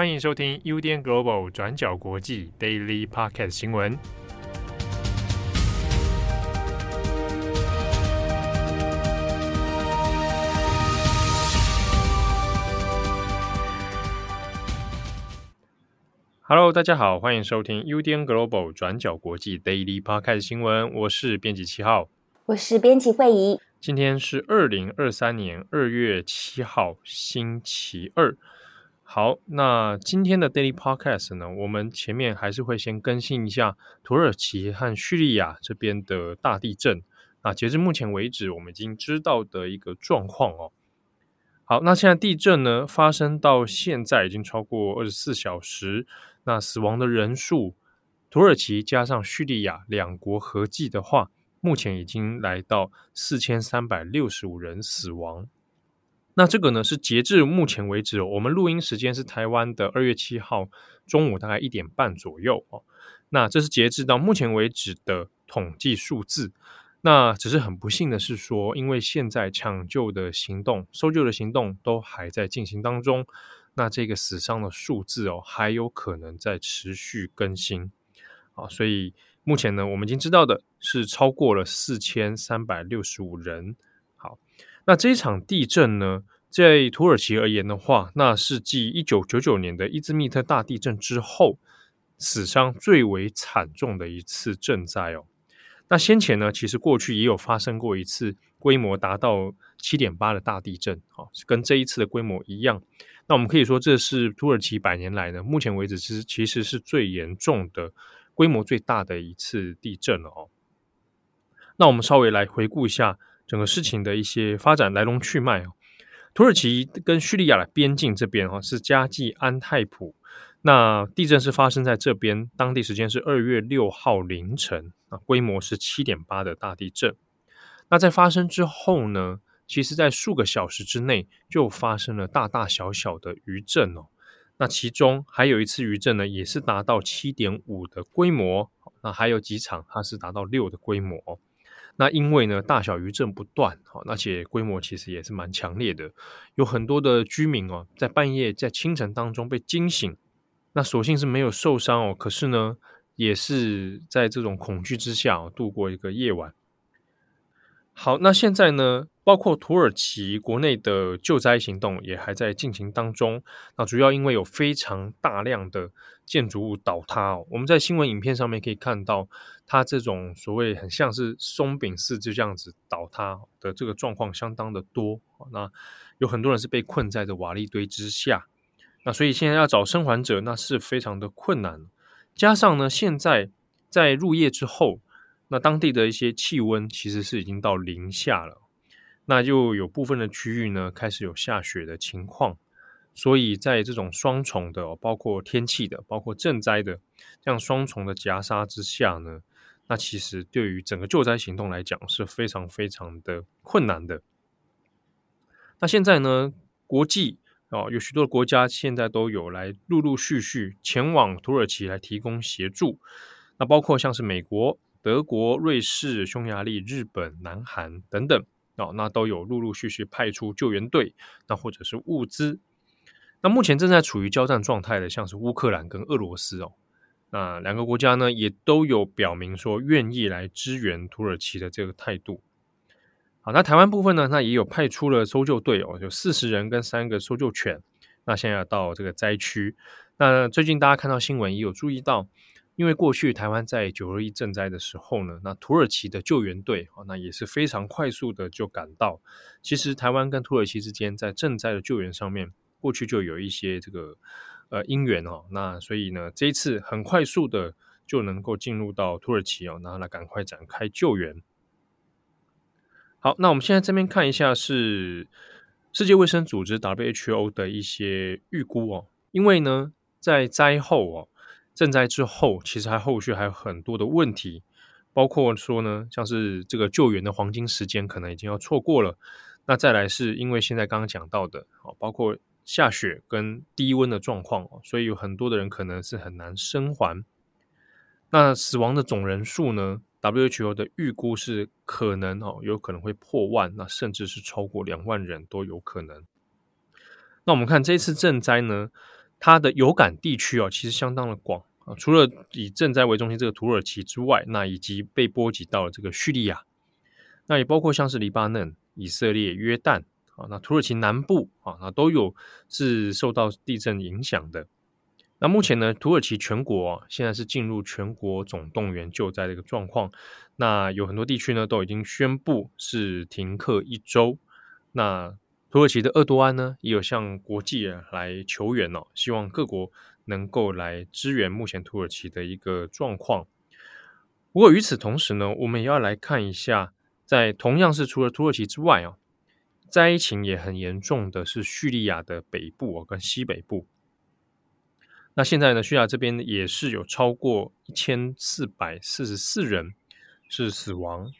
欢迎收听 UDN Global 转角国际 Daily Podcast 新闻。Hello，大家好，欢迎收听 UDN Global 转角国际 Daily Podcast 新闻。我是编辑七号，我是编辑惠仪。今天是二零二三年二月七号，星期二。好，那今天的 Daily Podcast 呢，我们前面还是会先更新一下土耳其和叙利亚这边的大地震。那截至目前为止，我们已经知道的一个状况哦。好，那现在地震呢发生到现在已经超过二十四小时，那死亡的人数，土耳其加上叙利亚两国合计的话，目前已经来到四千三百六十五人死亡。那这个呢是截至目前为止，我们录音时间是台湾的二月七号中午大概一点半左右哦。那这是截至到目前为止的统计数字。那只是很不幸的是说，因为现在抢救的行动、搜救的行动都还在进行当中，那这个死伤的数字哦还有可能在持续更新啊。所以目前呢，我们已经知道的是超过了四千三百六十五人。好那这一场地震呢，在土耳其而言的话，那是继一九九九年的伊兹密特大地震之后，死伤最为惨重的一次震灾哦。那先前呢，其实过去也有发生过一次规模达到七点八的大地震，哦，跟这一次的规模一样。那我们可以说，这是土耳其百年来呢，目前为止是其实是最严重的、规模最大的一次地震了哦。那我们稍微来回顾一下。整个事情的一些发展来龙去脉哦，土耳其跟叙利亚的边境这边哈是加济安泰普，那地震是发生在这边，当地时间是二月六号凌晨啊，规模是七点八的大地震。那在发生之后呢，其实在数个小时之内就发生了大大小小的余震哦。那其中还有一次余震呢，也是达到七点五的规模，那还有几场它是达到六的规模。那因为呢，大小余震不断，哈，而且规模其实也是蛮强烈的，有很多的居民哦，在半夜在清晨当中被惊醒，那所幸是没有受伤哦，可是呢，也是在这种恐惧之下度过一个夜晚。好，那现在呢，包括土耳其国内的救灾行动也还在进行当中。那主要因为有非常大量的建筑物倒塌哦，我们在新闻影片上面可以看到，它这种所谓很像是松饼似就这样子倒塌的这个状况相当的多。那有很多人是被困在这瓦砾堆之下，那所以现在要找生还者，那是非常的困难。加上呢，现在在入夜之后。那当地的一些气温其实是已经到零下了，那就有部分的区域呢开始有下雪的情况，所以在这种双重的，包括天气的，包括赈灾的这样双重的夹杀之下呢，那其实对于整个救灾行动来讲是非常非常的困难的。那现在呢，国际哦有许多国家现在都有来陆陆续续前往土耳其来提供协助，那包括像是美国。德国、瑞士、匈牙利、日本、南韩等等哦，那都有陆陆续续派出救援队，那或者是物资。那目前正在处于交战状态的，像是乌克兰跟俄罗斯哦，那两个国家呢也都有表明说愿意来支援土耳其的这个态度。好，那台湾部分呢，那也有派出了搜救队哦，有四十人跟三个搜救犬，那现在到这个灾区。那最近大家看到新闻也有注意到。因为过去台湾在九二一震灾的时候呢，那土耳其的救援队啊，那也是非常快速的就赶到。其实台湾跟土耳其之间在震灾的救援上面，过去就有一些这个呃因缘哦。那所以呢，这一次很快速的就能够进入到土耳其哦，然后来赶快展开救援。好，那我们现在这边看一下是世界卫生组织 WHO 的一些预估哦，因为呢在灾后哦。赈灾之后，其实还后续还有很多的问题，包括说呢，像是这个救援的黄金时间可能已经要错过了。那再来是因为现在刚刚讲到的哦，包括下雪跟低温的状况，所以有很多的人可能是很难生还。那死亡的总人数呢？WHO 的预估是可能哦，有可能会破万，那甚至是超过两万人都有可能。那我们看这次赈灾呢？它的有感地区哦，其实相当的广啊。除了以賑灾为中心这个土耳其之外，那以及被波及到了这个叙利亚，那也包括像是黎巴嫩、以色列、约旦啊，那土耳其南部啊，那都有是受到地震影响的。那目前呢，土耳其全国啊，现在是进入全国总动员救灾的一个状况。那有很多地区呢，都已经宣布是停课一周。那土耳其的厄多安呢，也有向国际来求援哦，希望各国能够来支援目前土耳其的一个状况。不过与此同时呢，我们也要来看一下，在同样是除了土耳其之外啊，灾情也很严重的是叙利亚的北部跟西北部。那现在呢，叙利亚这边也是有超过一千四百四十四人是死亡，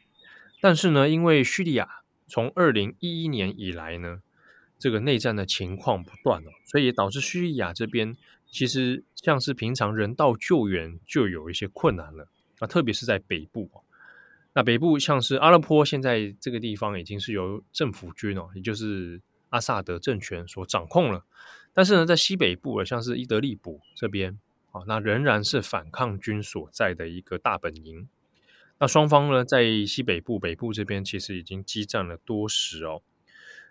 但是呢，因为叙利亚从二零一一年以来呢，这个内战的情况不断哦，所以导致叙利亚这边其实像是平常人道救援就有一些困难了。那特别是在北部，那北部像是阿勒颇，现在这个地方已经是由政府军哦，也就是阿萨德政权所掌控了。但是呢，在西北部，像是伊德利卜这边啊，那仍然是反抗军所在的一个大本营。那双方呢，在西北部、北部这边，其实已经激战了多时哦。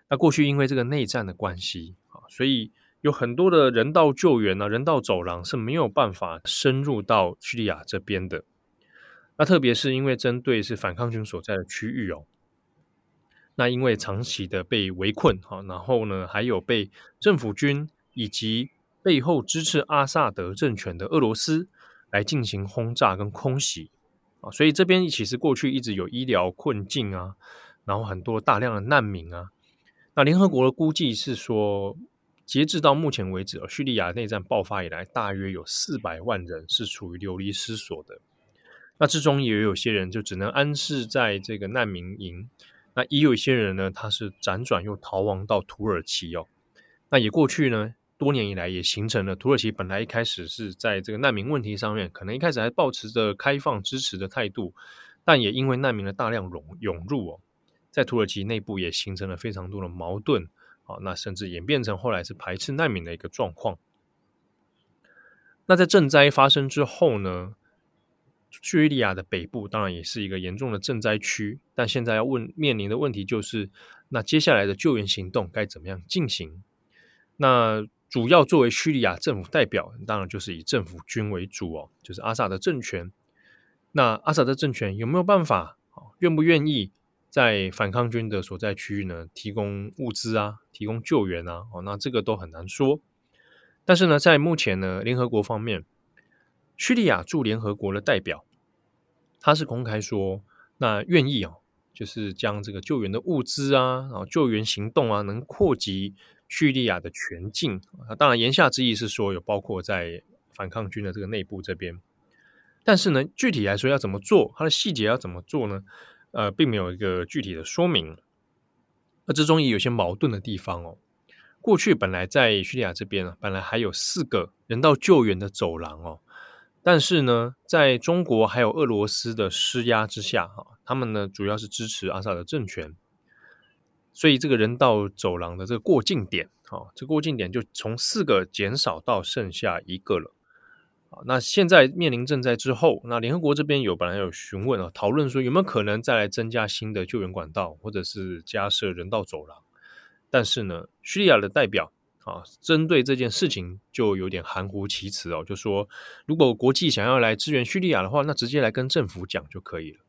那过去因为这个内战的关系啊，所以有很多的人道救援呢，人道走廊是没有办法深入到叙利亚这边的。那特别是因为针对是反抗军所在的区域哦。那因为长期的被围困哈，然后呢，还有被政府军以及背后支持阿萨德政权的俄罗斯来进行轰炸跟空袭啊，所以这边其实过去一直有医疗困境啊，然后很多大量的难民啊。那联合国的估计是说，截至到目前为止，叙利亚内战爆发以来，大约有四百万人是处于流离失所的。那之中也有些人就只能安置在这个难民营。那也有一些人呢，他是辗转又逃亡到土耳其哦。那也过去呢，多年以来也形成了土耳其本来一开始是在这个难民问题上面，可能一开始还抱持着开放支持的态度，但也因为难民的大量涌涌入哦，在土耳其内部也形成了非常多的矛盾啊。那甚至演变成后来是排斥难民的一个状况。那在震灾发生之后呢，叙利亚的北部当然也是一个严重的震灾区，但现在要问面临的问题就是，那接下来的救援行动该怎么样进行？那主要作为叙利亚政府代表，当然就是以政府军为主哦，就是阿萨德政权。那阿萨德政权有没有办法？愿不愿意在反抗军的所在区域呢，提供物资啊，提供救援啊？哦，那这个都很难说。但是呢，在目前呢，联合国方面。叙利亚驻联合国的代表，他是公开说，那愿意哦，就是将这个救援的物资啊，然后救援行动啊，能扩及叙利亚的全境。当然，言下之意是说，有包括在反抗军的这个内部这边。但是呢，具体来说要怎么做，它的细节要怎么做呢？呃，并没有一个具体的说明。那之中也有些矛盾的地方哦。过去本来在叙利亚这边啊，本来还有四个人道救援的走廊哦。但是呢，在中国还有俄罗斯的施压之下，哈，他们呢主要是支持阿萨德政权，所以这个人道走廊的这个过境点，啊，这过境点就从四个减少到剩下一个了，那现在面临震灾之后，那联合国这边有本来有询问啊，讨论说有没有可能再来增加新的救援管道，或者是加设人道走廊，但是呢，叙利亚的代表。啊，针对这件事情就有点含糊其辞哦，就说如果国际想要来支援叙利亚的话，那直接来跟政府讲就可以了。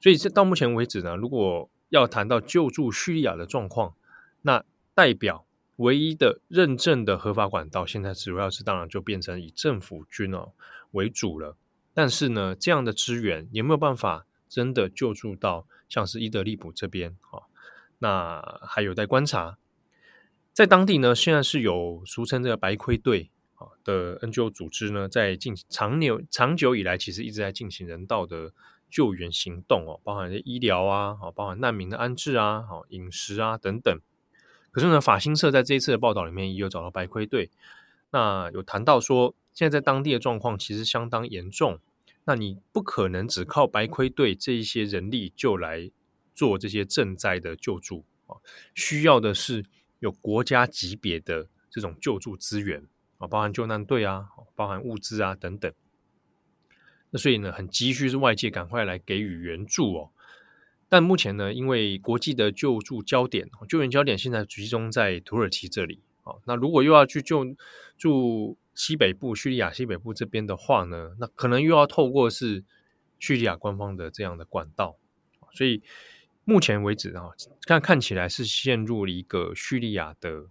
所以到目前为止呢，如果要谈到救助叙利亚的状况，那代表唯一的认证的合法管道，现在主要是当然就变成以政府军哦为主了。但是呢，这样的支援有没有办法真的救助到像是伊德利卜这边？哈，那还有待观察。在当地呢，现在是有俗称这个白盔队啊的 NGO 组织呢，在进长久长久以来，其实一直在进行人道的救援行动哦，包含医疗啊，包含难民的安置啊，好饮食啊等等。可是呢，法新社在这一次的报道里面也有找到白盔队，那有谈到说，现在在当地的状况其实相当严重，那你不可能只靠白盔队这一些人力就来做这些赈灾的救助啊，需要的是。有国家级别的这种救助资源啊，包含救难队啊，包含物资啊等等。那所以呢，很急需是外界赶快来给予援助哦。但目前呢，因为国际的救助焦点、救援焦点现在集中在土耳其这里啊，那如果又要去救助西北部叙利亚西北部这边的话呢，那可能又要透过是叙利亚官方的这样的管道，所以目前为止啊，看看起来是陷入了一个叙利亚的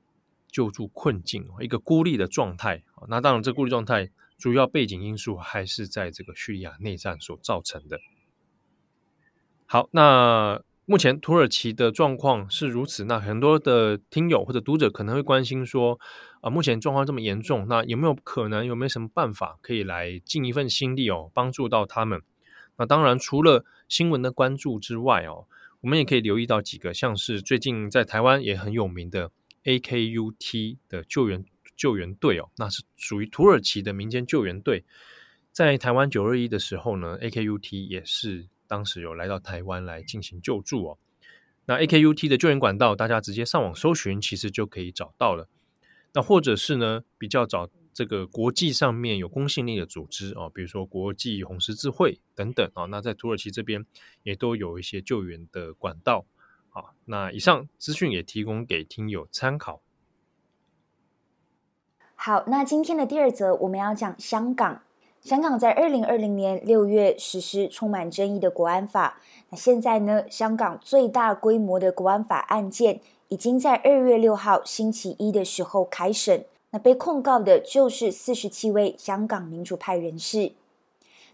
救助困境，一个孤立的状态。那当然，这孤立状态主要背景因素还是在这个叙利亚内战所造成的。好，那目前土耳其的状况是如此。那很多的听友或者读者可能会关心说，啊，目前状况这么严重，那有没有可能，有没有什么办法可以来尽一份心力哦，帮助到他们？那当然，除了新闻的关注之外哦，我们也可以留意到几个，像是最近在台湾也很有名的 AKUT 的救援救援队哦，那是属于土耳其的民间救援队，在台湾九二一的时候呢，AKUT 也是。当时有来到台湾来进行救助哦，那 AKUT 的救援管道，大家直接上网搜寻，其实就可以找到了。那或者是呢，比较找这个国际上面有公信力的组织哦，比如说国际红十字会等等啊。那在土耳其这边也都有一些救援的管道。好，那以上资讯也提供给听友参考。好，那今天的第二则我们要讲香港。香港在二零二零年六月实施充满争议的国安法。那现在呢，香港最大规模的国安法案件已经在二月六号星期一的时候开审。那被控告的就是四十七位香港民主派人士。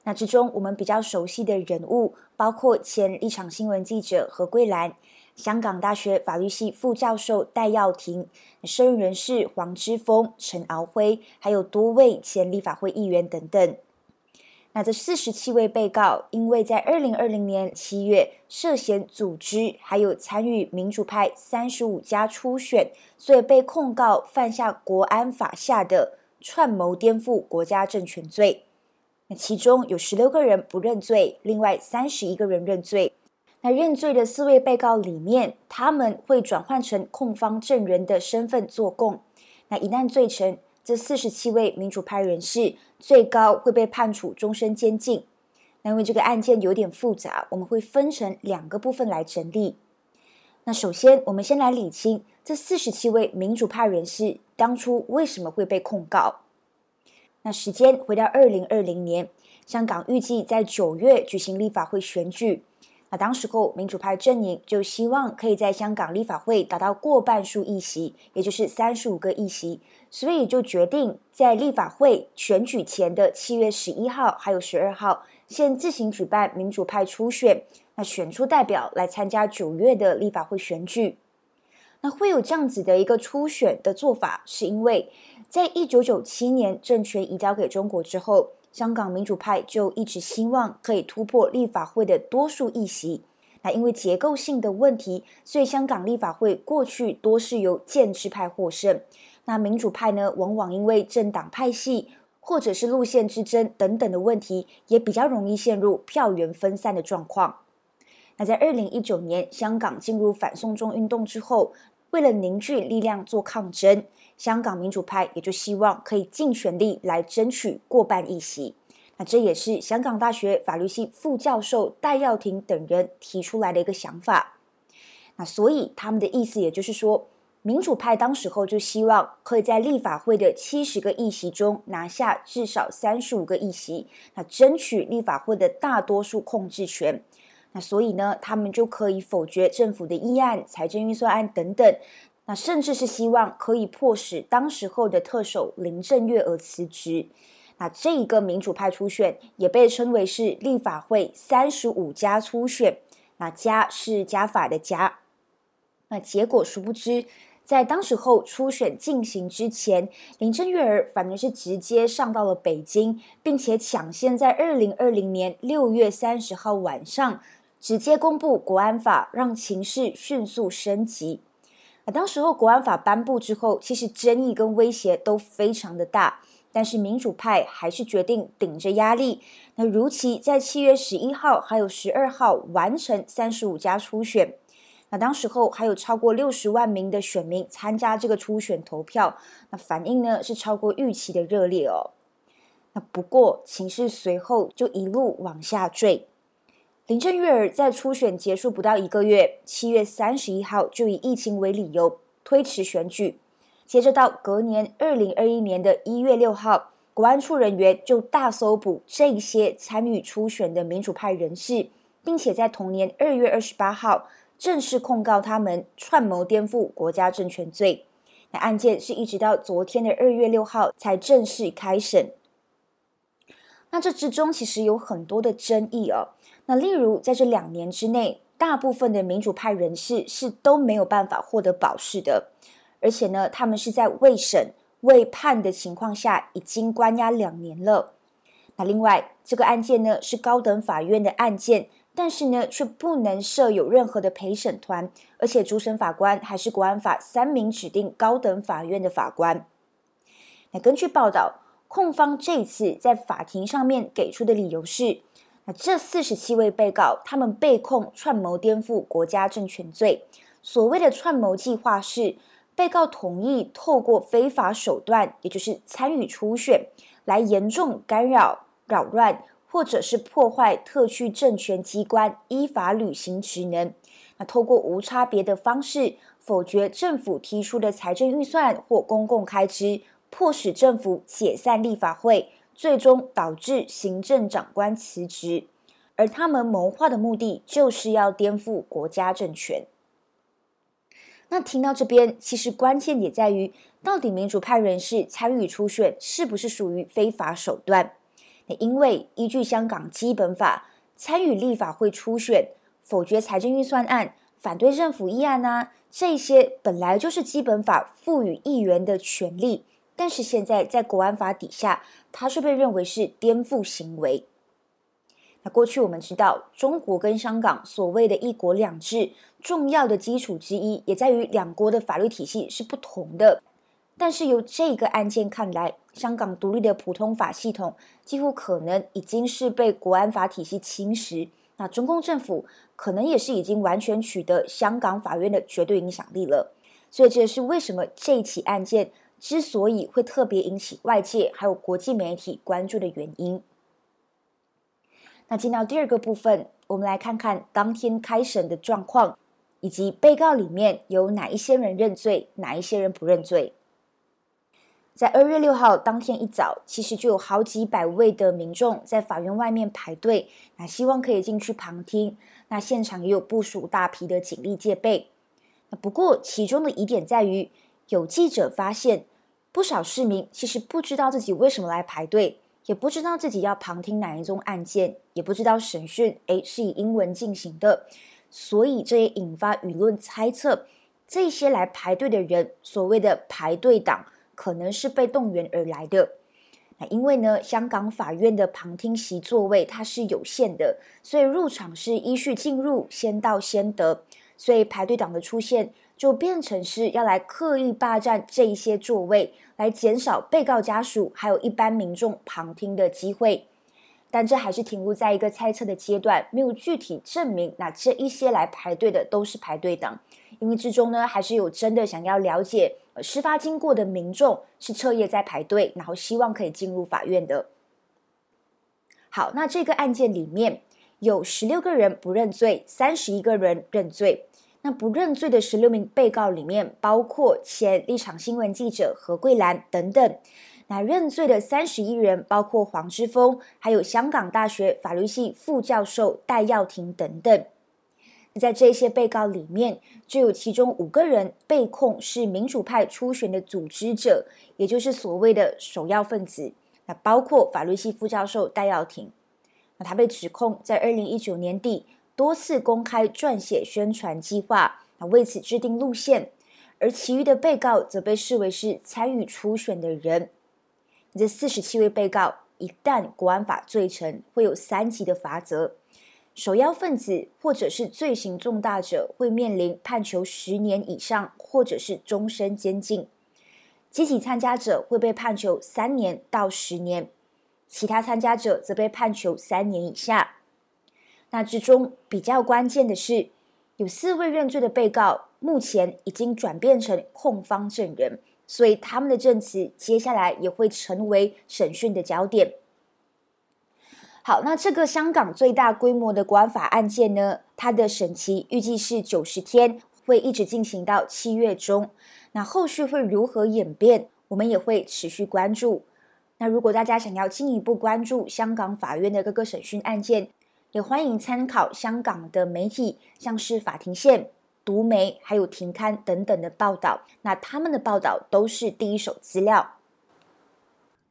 那之中我们比较熟悉的人物，包括前立场新闻记者何桂兰。香港大学法律系副教授戴耀廷、社运人士黄之锋、陈敖辉，还有多位前立法会议员等等。那这四十七位被告，因为在二零二零年七月涉嫌组织还有参与民主派三十五家初选，所以被控告犯下国安法下的串谋颠覆国家政权罪。那其中有十六个人不认罪，另外三十一个人认罪。那认罪的四位被告里面，他们会转换成控方证人的身份作供。那一旦罪成，这四十七位民主派人士最高会被判处终身监禁。那因为这个案件有点复杂，我们会分成两个部分来整理。那首先，我们先来理清这四十七位民主派人士当初为什么会被控告。那时间回到二零二零年，香港预计在九月举行立法会选举。那当时候，民主派阵营就希望可以在香港立法会达到过半数议席，也就是三十五个议席，所以就决定在立法会选举前的七月十一号还有十二号，先自行举办民主派初选，那选出代表来参加九月的立法会选举。那会有这样子的一个初选的做法，是因为在一九九七年政权移交给中国之后。香港民主派就一直希望可以突破立法会的多数议席。那因为结构性的问题，所以香港立法会过去多是由建制派获胜。那民主派呢，往往因为政党派系或者是路线之争等等的问题，也比较容易陷入票源分散的状况。那在二零一九年香港进入反送中运动之后，为了凝聚力量做抗争。香港民主派也就希望可以尽全力来争取过半议席，那这也是香港大学法律系副教授戴耀廷等人提出来的一个想法。那所以他们的意思也就是说，民主派当时候就希望可以在立法会的七十个议席中拿下至少三十五个议席，那争取立法会的大多数控制权。那所以呢，他们就可以否决政府的议案、财政预算案等等。那甚至是希望可以迫使当时候的特首林郑月娥辞职。那这一个民主派初选也被称为是立法会三十五家初选。那家是加法的加。那结果殊不知，在当时候初选进行之前，林郑月娥反而是直接上到了北京，并且抢先在二零二零年六月三十号晚上直接公布国安法，让情势迅速升级。当时候国安法颁布之后，其实争议跟威胁都非常的大，但是民主派还是决定顶着压力，那如期在七月十一号还有十二号完成三十五家初选。那当时候还有超过六十万名的选民参加这个初选投票，那反应呢是超过预期的热烈哦。那不过情势随后就一路往下坠。林郑月儿在初选结束不到一个月，七月三十一号就以疫情为理由推迟选举，接着到隔年二零二一年的一月六号，国安处人员就大搜捕这些参与初选的民主派人士，并且在同年二月二十八号正式控告他们串谋颠覆国家政权罪。那案件是一直到昨天的二月六号才正式开审。那这之中其实有很多的争议哦。那例如，在这两年之内，大部分的民主派人士是都没有办法获得保释的，而且呢，他们是在未审未判的情况下，已经关押两年了。那另外，这个案件呢是高等法院的案件，但是呢却不能设有任何的陪审团，而且主审法官还是国安法三名指定高等法院的法官。那根据报道，控方这次在法庭上面给出的理由是。这四十七位被告，他们被控串谋颠覆国家政权罪。所谓的串谋计划是，被告同意透过非法手段，也就是参与初选，来严重干扰、扰乱或者是破坏特区政权机关依法履行职能。那透过无差别的方式否决政府提出的财政预算或公共开支，迫使政府解散立法会。最终导致行政长官辞职，而他们谋划的目的就是要颠覆国家政权。那听到这边，其实关键也在于，到底民主派人士参与初选是不是属于非法手段？那因为依据香港基本法，参与立法会初选、否决财政预算案、反对政府议案啊，这些本来就是基本法赋予议员的权利。但是现在在国安法底下，它却被认为是颠覆行为。那过去我们知道，中国跟香港所谓的一国两制，重要的基础之一也在于两国的法律体系是不同的。但是由这个案件看来，香港独立的普通法系统几乎可能已经是被国安法体系侵蚀。那中共政府可能也是已经完全取得香港法院的绝对影响力了。所以这也是为什么这起案件。之所以会特别引起外界还有国际媒体关注的原因，那进到第二个部分，我们来看看当天开审的状况，以及被告里面有哪一些人认罪，哪一些人不认罪。在二月六号当天一早，其实就有好几百位的民众在法院外面排队，那希望可以进去旁听。那现场也有部署大批的警力戒备。那不过其中的疑点在于，有记者发现，不少市民其实不知道自己为什么来排队，也不知道自己要旁听哪一宗案件，也不知道审讯诶是以英文进行的，所以这也引发舆论猜测，这些来排队的人，所谓的排队党，可能是被动员而来的。那因为呢，香港法院的旁听席座位它是有限的，所以入场是依序进入，先到先得，所以排队党的出现。就变成是要来刻意霸占这一些座位，来减少被告家属还有一般民众旁听的机会。但这还是停留在一个猜测的阶段，没有具体证明。那这一些来排队的都是排队党，因为之中呢，还是有真的想要了解事发经过的民众是彻夜在排队，然后希望可以进入法院的。好，那这个案件里面有十六个人不认罪，三十一个人认罪。那不认罪的十六名被告里面，包括前立场新闻记者何桂兰等等。那认罪的三十一人，包括黄之锋，还有香港大学法律系副教授戴耀廷等等。在这些被告里面，就有其中五个人被控是民主派初选的组织者，也就是所谓的首要分子。那包括法律系副教授戴耀廷，那他被指控在二零一九年底。多次公开撰写宣传计划，那为此制定路线，而其余的被告则被视为是参与初选的人。这四十七位被告一旦国安法罪成，会有三级的罚则：首要分子或者是罪行重大者会面临判囚十年以上，或者是终身监禁；积极参加者会被判囚三年到十年；其他参加者则被判囚三年以下。那之中比较关键的是，有四位认罪的被告目前已经转变成控方证人，所以他们的证词接下来也会成为审讯的焦点。好，那这个香港最大规模的国安法案件呢，它的审期预计是九十天，会一直进行到七月中。那后续会如何演变，我们也会持续关注。那如果大家想要进一步关注香港法院的各个审讯案件，也欢迎参考香港的媒体，像是法庭线、读媒还有停刊等等的报道。那他们的报道都是第一手资料。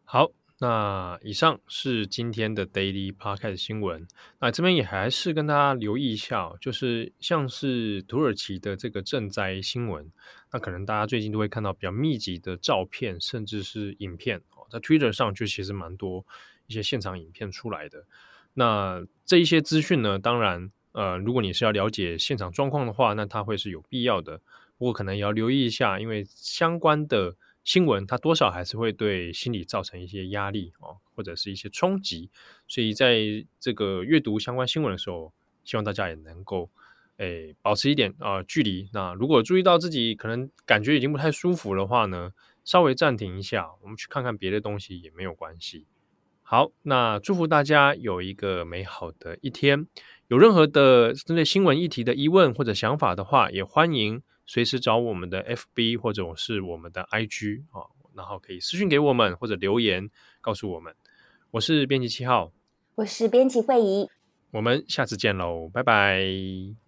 好。那以上是今天的 Daily Podcast 新闻。那这边也还是跟大家留意一下，就是像是土耳其的这个震灾新闻，那可能大家最近都会看到比较密集的照片，甚至是影片哦，在 Twitter 上就其实蛮多一些现场影片出来的。那这一些资讯呢，当然，呃，如果你是要了解现场状况的话，那它会是有必要的。不过可能也要留意一下，因为相关的。新闻它多少还是会对心理造成一些压力哦，或者是一些冲击，所以在这个阅读相关新闻的时候，希望大家也能够诶保持一点啊、呃、距离。那如果注意到自己可能感觉已经不太舒服的话呢，稍微暂停一下，我们去看看别的东西也没有关系。好，那祝福大家有一个美好的一天。有任何的针对新闻议题的疑问或者想法的话，也欢迎。随时找我们的 FB 或者是我们的 IG 啊，然后可以私讯给我们或者留言告诉我们。我是编辑七号，我是编辑慧仪，我们下次见喽，拜拜。